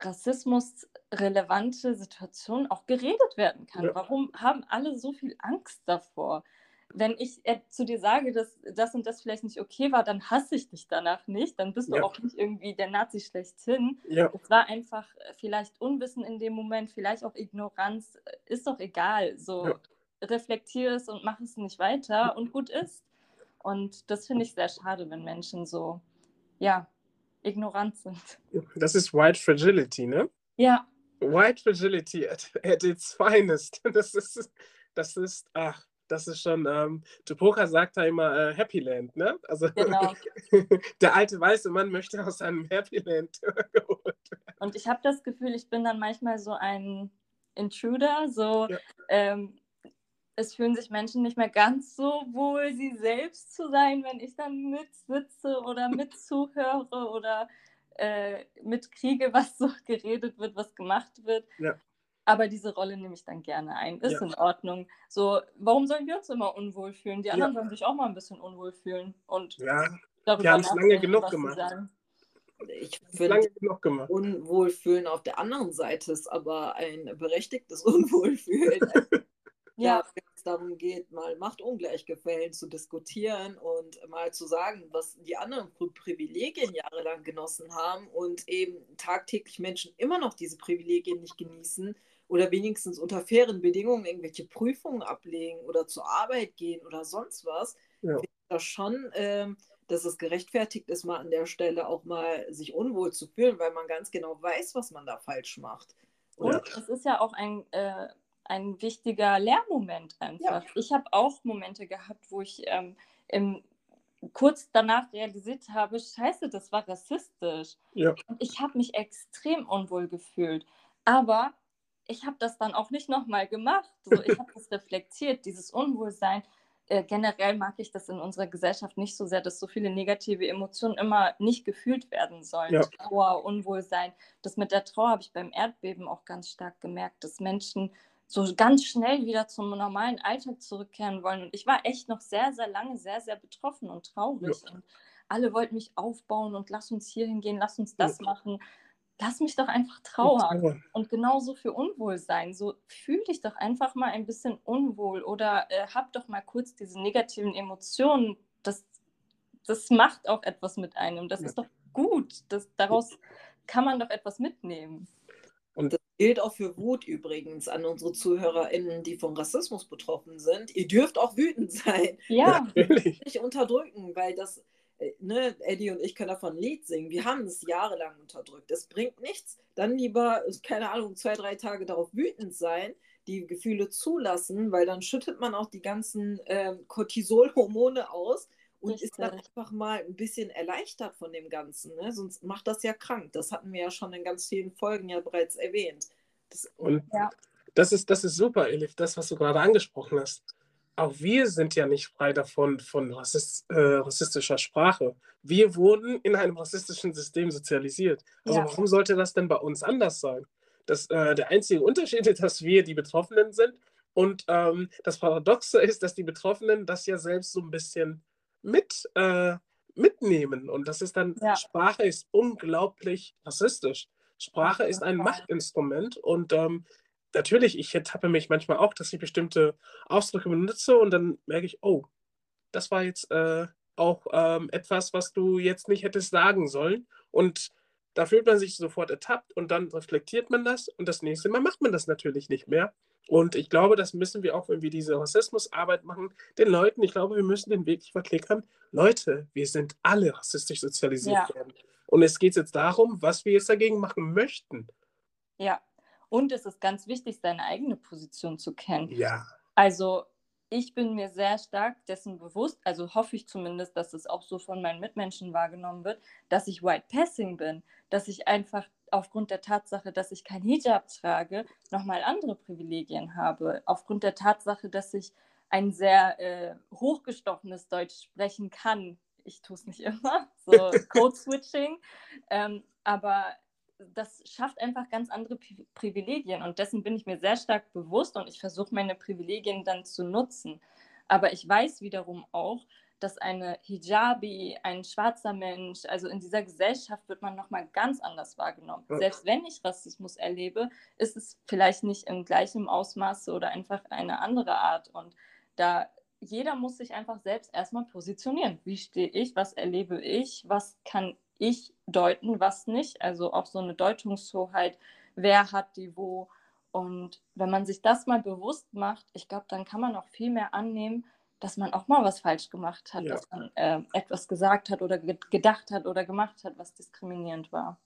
rassismusrelevante Situationen auch geredet werden kann. Ja. Warum haben alle so viel Angst davor? Wenn ich äh, zu dir sage, dass das und das vielleicht nicht okay war, dann hasse ich dich danach nicht. Dann bist du ja. auch nicht irgendwie der Nazi schlechthin. Ja. Es war einfach äh, vielleicht Unwissen in dem Moment, vielleicht auch Ignoranz. Äh, ist doch egal. So ja. reflektiere es und mach es nicht weiter und gut ist. Und das finde ich sehr schade, wenn Menschen so ja, ignorant sind. Das ist White Fragility, ne? Ja. White Fragility at, at its finest. Das ist, das ist, ach, das ist schon, ähm, Tupoka sagt da immer äh, Happy Land, ne? Also genau. der alte weiße Mann möchte aus einem Happy Land geholt werden. Und ich habe das Gefühl, ich bin dann manchmal so ein Intruder, so ja. ähm, es fühlen sich Menschen nicht mehr ganz so wohl, sie selbst zu sein, wenn ich dann mitsitze oder mitzuhöre oder äh, mitkriege, was so geredet wird, was gemacht wird. Ja. Aber diese Rolle nehme ich dann gerne ein. Ist ja. in Ordnung. So, warum sollen wir uns immer unwohl fühlen? Die anderen ja. sollen sich auch mal ein bisschen unwohl fühlen. Und ja, wir haben es lange genug gemacht. Ich finde, Unwohlfühlen auf der anderen Seite ist aber ein berechtigtes Unwohlfühlen. ja. wenn es darum geht, mal Machtungleichgefällen zu diskutieren und mal zu sagen, was die anderen Privilegien jahrelang genossen haben und eben tagtäglich Menschen immer noch diese Privilegien nicht genießen oder wenigstens unter fairen Bedingungen irgendwelche Prüfungen ablegen oder zur Arbeit gehen oder sonst was, ja. das schon, ähm, dass es gerechtfertigt ist, mal an der Stelle auch mal sich unwohl zu fühlen, weil man ganz genau weiß, was man da falsch macht. Und ja. es ist ja auch ein äh, ein wichtiger Lehrmoment einfach. Ja. Ich habe auch Momente gehabt, wo ich ähm, im, kurz danach realisiert habe, scheiße, das war rassistisch. Ja. Und ich habe mich extrem unwohl gefühlt. Aber ich habe das dann auch nicht nochmal gemacht. So, ich habe das reflektiert, dieses Unwohlsein. Äh, generell mag ich das in unserer Gesellschaft nicht so sehr, dass so viele negative Emotionen immer nicht gefühlt werden sollen. Ja. Trauer, Unwohlsein. Das mit der Trauer habe ich beim Erdbeben auch ganz stark gemerkt, dass Menschen so ganz schnell wieder zum normalen Alltag zurückkehren wollen. Und ich war echt noch sehr, sehr lange sehr, sehr betroffen und traurig. Ja. Und alle wollten mich aufbauen und lass uns hier hingehen, lass uns das ja. machen. Lass mich doch einfach trauern. Und genauso für Unwohlsein. So fühl dich doch einfach mal ein bisschen unwohl oder äh, hab doch mal kurz diese negativen Emotionen. Das, das macht auch etwas mit einem. Das ja. ist doch gut. Das, daraus kann man doch etwas mitnehmen. Und das gilt auch für Wut übrigens an unsere ZuhörerInnen, die von Rassismus betroffen sind. Ihr dürft auch wütend sein. Ja, natürlich. Nicht unterdrücken, weil das, ne, Eddie und ich können davon ein Lied singen. Wir haben es jahrelang unterdrückt. Es bringt nichts. Dann lieber, keine Ahnung, zwei, drei Tage darauf wütend sein, die Gefühle zulassen, weil dann schüttet man auch die ganzen äh, Cortisolhormone aus und Richtig. ist dann einfach mal ein bisschen erleichtert von dem Ganzen. Ne? Sonst macht das ja krank. Das hatten wir ja schon in ganz vielen Folgen ja bereits erwähnt. Das, und ja. das, ist, das ist super, Elif, das, was du gerade angesprochen hast. Auch wir sind ja nicht frei davon, von Rassist, äh, rassistischer Sprache. Wir wurden in einem rassistischen System sozialisiert. Also ja. warum sollte das denn bei uns anders sein? Das, äh, der einzige Unterschied ist, dass wir die Betroffenen sind. Und ähm, das Paradoxe ist, dass die Betroffenen das ja selbst so ein bisschen mit, äh, mitnehmen. Und das ist dann, ja. Sprache ist unglaublich rassistisch. Sprache ist ein Machtinstrument und ähm, natürlich, ich ertappe mich manchmal auch, dass ich bestimmte Ausdrücke benutze und dann merke ich, oh, das war jetzt äh, auch ähm, etwas, was du jetzt nicht hättest sagen sollen. Und da fühlt man sich sofort ertappt und dann reflektiert man das und das nächste Mal macht man das natürlich nicht mehr. Und ich glaube, das müssen wir auch, wenn wir diese Rassismusarbeit machen, den Leuten, ich glaube, wir müssen den wirklich verklickern. Leute, wir sind alle rassistisch sozialisiert ja. worden. Und es geht jetzt darum, was wir jetzt dagegen machen möchten. Ja, und es ist ganz wichtig, seine eigene Position zu kennen. Ja. Also ich bin mir sehr stark dessen bewusst, also hoffe ich zumindest, dass es auch so von meinen Mitmenschen wahrgenommen wird, dass ich White Passing bin, dass ich einfach aufgrund der Tatsache, dass ich kein Hijab trage, nochmal andere Privilegien habe, aufgrund der Tatsache, dass ich ein sehr äh, hochgestochenes Deutsch sprechen kann. Ich tue es nicht immer, so Code-Switching, ähm, aber das schafft einfach ganz andere Privilegien und dessen bin ich mir sehr stark bewusst und ich versuche meine Privilegien dann zu nutzen. Aber ich weiß wiederum auch, dass eine Hijabi, ein schwarzer Mensch, also in dieser Gesellschaft wird man nochmal ganz anders wahrgenommen. Ja. Selbst wenn ich Rassismus erlebe, ist es vielleicht nicht im gleichen Ausmaße oder einfach eine andere Art. Und da jeder muss sich einfach selbst erstmal positionieren. Wie stehe ich? Was erlebe ich? Was kann ich deuten, was nicht. Also auch so eine Deutungshoheit, wer hat die wo. Und wenn man sich das mal bewusst macht, ich glaube, dann kann man auch viel mehr annehmen, dass man auch mal was falsch gemacht hat, ja. dass man äh, etwas gesagt hat oder ge gedacht hat oder gemacht hat, was diskriminierend war.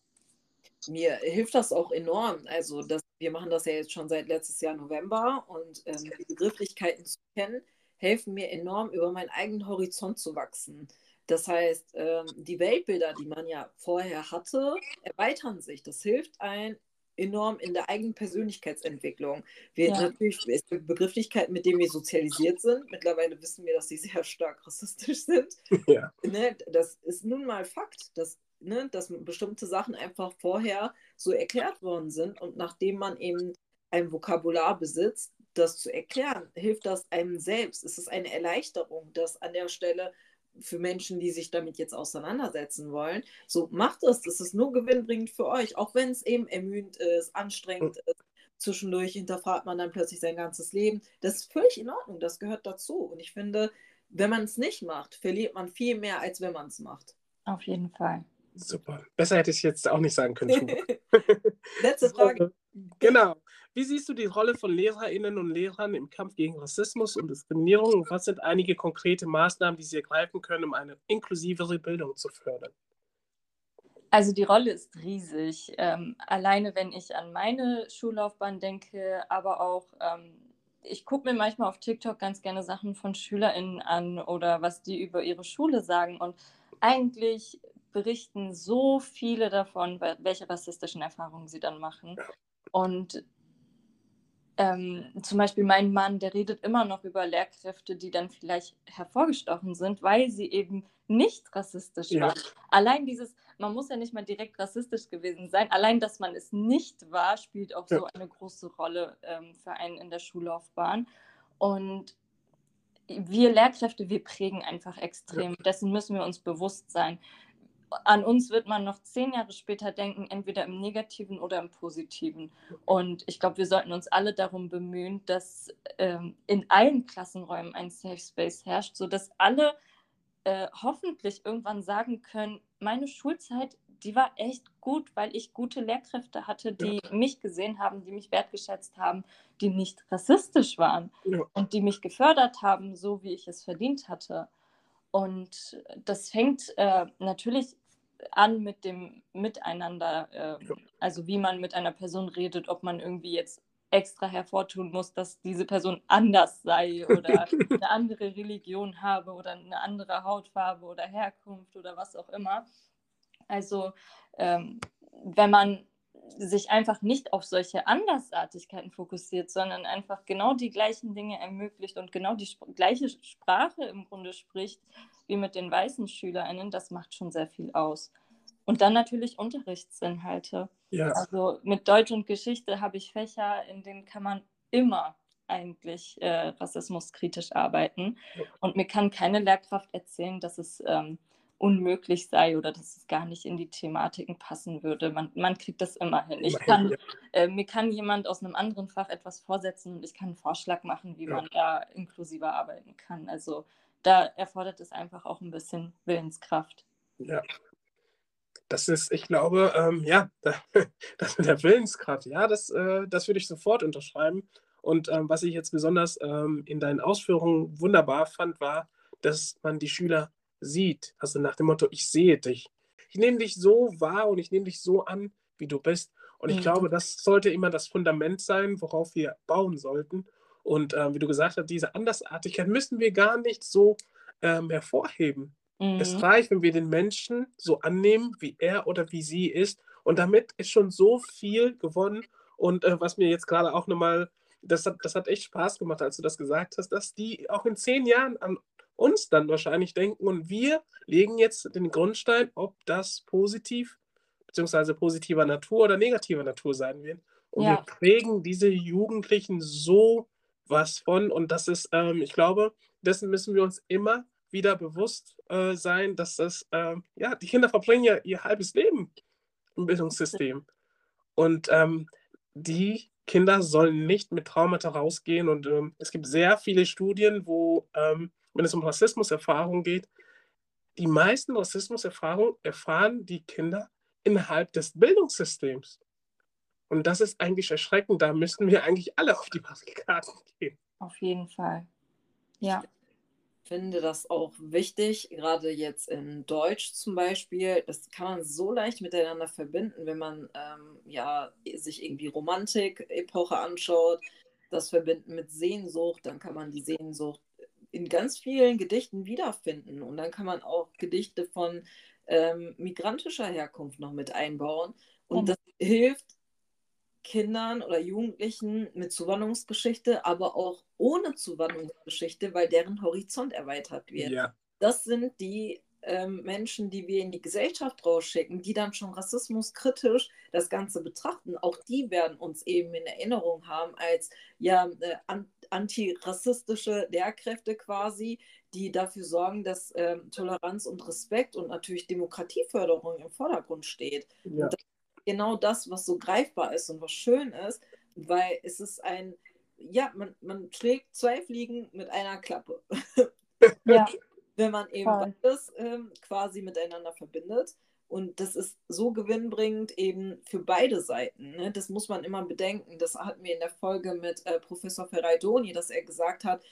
Mir hilft das auch enorm. Also das, wir machen das ja jetzt schon seit letztes Jahr November und ähm, die Begrifflichkeiten zu kennen, helfen mir enorm, über meinen eigenen Horizont zu wachsen. Das heißt, ähm, die Weltbilder, die man ja vorher hatte, erweitern sich. Das hilft ein enorm in der eigenen Persönlichkeitsentwicklung. Wir ja. natürlich es gibt Begrifflichkeiten, mit denen wir sozialisiert sind. Mittlerweile wissen wir, dass sie sehr stark rassistisch sind. Ja. Ne, das ist nun mal Fakt, dass, ne, dass bestimmte Sachen einfach vorher so erklärt worden sind und nachdem man eben ein Vokabular besitzt, das zu erklären, hilft das einem selbst. Es ist eine Erleichterung, dass an der Stelle für Menschen, die sich damit jetzt auseinandersetzen wollen. So macht es, das ist nur gewinnbringend für euch, auch wenn es eben ermüdend ist, anstrengend ist. Zwischendurch hinterfragt man dann plötzlich sein ganzes Leben. Das ist völlig in Ordnung, das gehört dazu. Und ich finde, wenn man es nicht macht, verliert man viel mehr, als wenn man es macht. Auf jeden Fall. Super. Besser hätte ich es jetzt auch nicht sagen können. Letzte Frage. Genau. Wie siehst du die Rolle von Lehrerinnen und Lehrern im Kampf gegen Rassismus und Diskriminierung und was sind einige konkrete Maßnahmen, die sie ergreifen können, um eine inklusivere Bildung zu fördern? Also die Rolle ist riesig. Ähm, alleine wenn ich an meine Schullaufbahn denke, aber auch ähm, ich gucke mir manchmal auf TikTok ganz gerne Sachen von SchülerInnen an oder was die über ihre Schule sagen. Und eigentlich berichten so viele davon, welche rassistischen Erfahrungen sie dann machen. Und ähm, zum Beispiel mein Mann, der redet immer noch über Lehrkräfte, die dann vielleicht hervorgestochen sind, weil sie eben nicht rassistisch ja. waren. Allein dieses, man muss ja nicht mal direkt rassistisch gewesen sein, allein, dass man es nicht war, spielt auch ja. so eine große Rolle ähm, für einen in der Schullaufbahn. Und wir Lehrkräfte, wir prägen einfach extrem. Ja. Dessen müssen wir uns bewusst sein an uns wird man noch zehn Jahre später denken, entweder im Negativen oder im Positiven. Und ich glaube, wir sollten uns alle darum bemühen, dass ähm, in allen Klassenräumen ein Safe Space herrscht, sodass alle äh, hoffentlich irgendwann sagen können, meine Schulzeit, die war echt gut, weil ich gute Lehrkräfte hatte, die ja. mich gesehen haben, die mich wertgeschätzt haben, die nicht rassistisch waren ja. und die mich gefördert haben, so wie ich es verdient hatte. Und das fängt äh, natürlich an mit dem Miteinander, äh, also wie man mit einer Person redet, ob man irgendwie jetzt extra hervortun muss, dass diese Person anders sei oder eine andere Religion habe oder eine andere Hautfarbe oder Herkunft oder was auch immer. Also ähm, wenn man sich einfach nicht auf solche Andersartigkeiten fokussiert, sondern einfach genau die gleichen Dinge ermöglicht und genau die sp gleiche Sprache im Grunde spricht wie mit den weißen SchülerInnen, das macht schon sehr viel aus. Und dann natürlich Unterrichtsinhalte. Ja. Also mit Deutsch und Geschichte habe ich Fächer, in denen kann man immer eigentlich äh, rassismuskritisch arbeiten. Und mir kann keine Lehrkraft erzählen, dass es ähm, unmöglich sei oder dass es gar nicht in die Thematiken passen würde. Man, man kriegt das immer hin. Ich kann, äh, mir kann jemand aus einem anderen Fach etwas vorsetzen und ich kann einen Vorschlag machen, wie ja. man da inklusiver arbeiten kann. Also da erfordert es einfach auch ein bisschen Willenskraft. Ja. Das ist, ich glaube, ähm, ja, das mit der Willenskraft, ja, das, äh, das würde ich sofort unterschreiben. Und ähm, was ich jetzt besonders ähm, in deinen Ausführungen wunderbar fand, war, dass man die Schüler sieht. Also nach dem Motto, ich sehe dich. Ich nehme dich so wahr und ich nehme dich so an, wie du bist. Und ich mhm. glaube, das sollte immer das Fundament sein, worauf wir bauen sollten. Und äh, wie du gesagt hast, diese Andersartigkeit müssen wir gar nicht so ähm, hervorheben. Mhm. Es reicht, wenn wir den Menschen so annehmen, wie er oder wie sie ist. Und damit ist schon so viel gewonnen. Und äh, was mir jetzt gerade auch nochmal, das hat, das hat echt Spaß gemacht, als du das gesagt hast, dass die auch in zehn Jahren an uns dann wahrscheinlich denken und wir legen jetzt den Grundstein, ob das positiv beziehungsweise positiver Natur oder negativer Natur sein wird. Und ja. wir prägen diese Jugendlichen so was von und das ist, ähm, ich glaube, dessen müssen wir uns immer wieder bewusst äh, sein, dass das, äh, ja, die Kinder verbringen ja ihr halbes Leben im Bildungssystem. Und ähm, die Kinder sollen nicht mit Traumata rausgehen. Und ähm, es gibt sehr viele Studien, wo ähm, wenn es um Rassismuserfahrungen geht, die meisten Rassismuserfahrungen erfahren die Kinder innerhalb des Bildungssystems. Und das ist eigentlich erschreckend. Da müssten wir eigentlich alle auf die Barrikaden gehen. Auf jeden Fall. Ja. Ich finde das auch wichtig, gerade jetzt in Deutsch zum Beispiel. Das kann man so leicht miteinander verbinden, wenn man ähm, ja, sich irgendwie Romantik-Epoche anschaut. Das verbinden mit Sehnsucht, dann kann man die Sehnsucht in ganz vielen Gedichten wiederfinden. Und dann kann man auch Gedichte von ähm, migrantischer Herkunft noch mit einbauen. Und mhm. das hilft Kindern oder Jugendlichen mit Zuwanderungsgeschichte, aber auch ohne Zuwanderungsgeschichte, weil deren Horizont erweitert wird. Ja. Das sind die ähm, Menschen, die wir in die Gesellschaft rausschicken, die dann schon rassismuskritisch das Ganze betrachten. Auch die werden uns eben in Erinnerung haben als ja, äh, antirassistische Lehrkräfte quasi, die dafür sorgen, dass ähm, Toleranz und Respekt und natürlich Demokratieförderung im Vordergrund steht. Ja. Das genau das, was so greifbar ist und was schön ist, weil es ist ein, ja, man, man schlägt zwei Fliegen mit einer Klappe. Ja. Wenn man eben beides ähm, quasi miteinander verbindet. Und das ist so gewinnbringend eben für beide Seiten. Ne? Das muss man immer bedenken. Das hatten wir in der Folge mit äh, Professor Ferraidoni, dass er gesagt hat,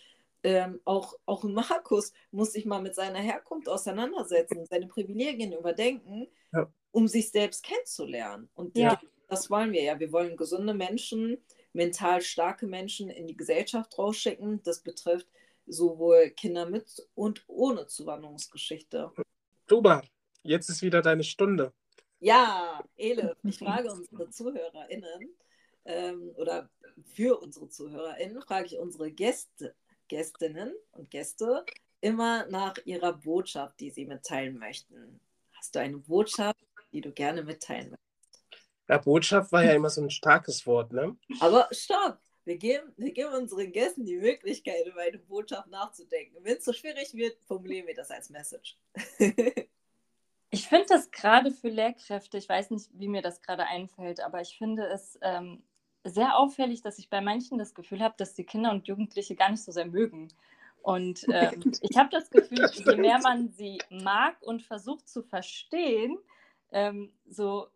ähm, auch, auch Markus muss sich mal mit seiner Herkunft auseinandersetzen, seine Privilegien überdenken, ja. um sich selbst kennenzulernen. Und ja. das wollen wir ja. Wir wollen gesunde Menschen, mental starke Menschen in die Gesellschaft rausschicken. Das betrifft sowohl Kinder mit und ohne Zuwanderungsgeschichte. Super. Jetzt ist wieder deine Stunde. Ja, Ele, ich frage unsere ZuhörerInnen ähm, oder für unsere ZuhörerInnen frage ich unsere Gäste, Gästinnen und Gäste immer nach ihrer Botschaft, die sie mitteilen möchten. Hast du eine Botschaft, die du gerne mitteilen möchtest? Ja, Botschaft war ja immer so ein starkes Wort, ne? Aber stopp! Wir geben, wir geben unseren Gästen die Möglichkeit, über eine Botschaft nachzudenken. Wenn es so schwierig wird, formulieren wir das als Message. Ich finde das gerade für Lehrkräfte, ich weiß nicht, wie mir das gerade einfällt, aber ich finde es ähm, sehr auffällig, dass ich bei manchen das Gefühl habe, dass die Kinder und Jugendliche gar nicht so sehr mögen. Und ähm, ich habe das Gefühl, je mehr man sie mag und versucht zu verstehen, ähm, so.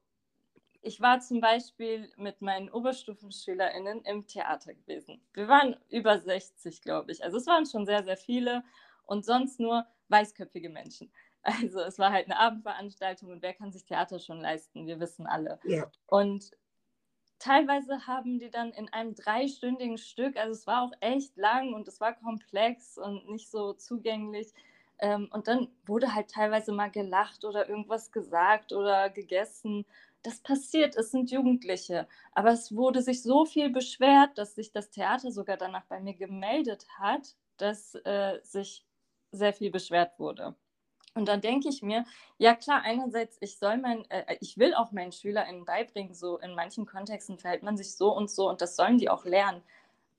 Ich war zum Beispiel mit meinen OberstufenschülerInnen im Theater gewesen. Wir waren über 60, glaube ich. Also es waren schon sehr, sehr viele und sonst nur weißköpfige Menschen. Also es war halt eine Abendveranstaltung und wer kann sich Theater schon leisten? Wir wissen alle. Ja. Und teilweise haben die dann in einem dreistündigen Stück, also es war auch echt lang und es war komplex und nicht so zugänglich. Ähm, und dann wurde halt teilweise mal gelacht oder irgendwas gesagt oder gegessen. Das passiert, es sind Jugendliche. Aber es wurde sich so viel beschwert, dass sich das Theater sogar danach bei mir gemeldet hat, dass äh, sich sehr viel beschwert wurde. Und dann denke ich mir, ja klar, einerseits, ich soll mein, äh, ich will auch meinen SchülerInnen beibringen, so in manchen Kontexten verhält man sich so und so und das sollen die auch lernen.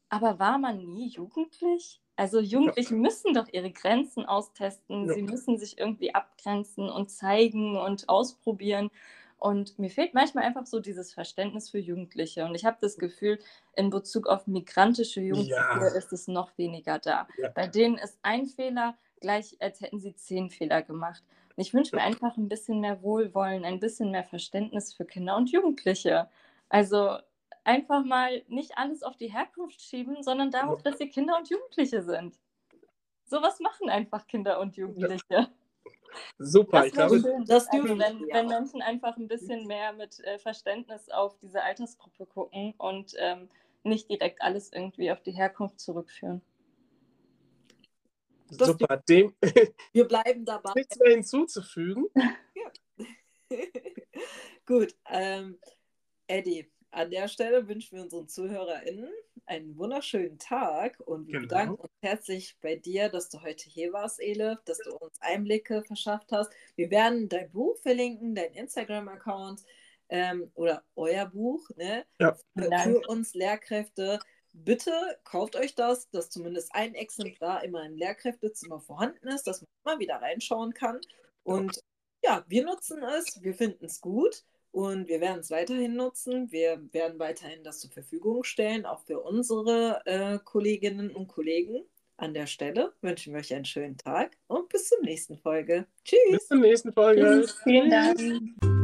Aber war man nie jugendlich? Also Jugendliche ja. müssen doch ihre Grenzen austesten, ja. sie müssen sich irgendwie abgrenzen und zeigen und ausprobieren. Und mir fehlt manchmal einfach so dieses Verständnis für Jugendliche. Und ich habe das Gefühl, in Bezug auf migrantische Jugendliche ja. ist es noch weniger da. Bei denen ist ein Fehler, gleich, als hätten sie zehn Fehler gemacht. Und ich wünsche mir einfach ein bisschen mehr Wohlwollen, ein bisschen mehr Verständnis für Kinder und Jugendliche. Also einfach mal nicht alles auf die Herkunft schieben, sondern darauf, dass sie Kinder und Jugendliche sind. Sowas machen einfach Kinder und Jugendliche. Ja. Super, das ich glaube, schön. Das also, wenn, wenn, Menschen einfach ein bisschen mehr mit äh, Verständnis auf diese Altersgruppe gucken und ähm, nicht direkt alles irgendwie auf die Herkunft zurückführen. Super, dem. Wir bleiben dabei. Nichts mehr hinzuzufügen. Ja. Gut, ähm, Eddie, an der Stelle wünschen wir unseren ZuhörerInnen einen wunderschönen Tag und wir genau. bedanken uns herzlich bei dir, dass du heute hier warst, Elif, dass du uns Einblicke verschafft hast. Wir werden dein Buch verlinken, dein Instagram-Account ähm, oder euer Buch ne? Ja. Für, für uns Lehrkräfte bitte kauft euch das, dass zumindest ein Exemplar immer im Lehrkräftezimmer vorhanden ist, dass man immer wieder reinschauen kann. Und ja, wir nutzen es, wir finden es gut und wir werden es weiterhin nutzen. Wir werden weiterhin das zur Verfügung stellen, auch für unsere äh, Kolleginnen und Kollegen. An der Stelle wünschen wir euch einen schönen Tag und bis zur nächsten Folge. Tschüss. Bis zur nächsten Folge. Tschüss. Vielen Dank.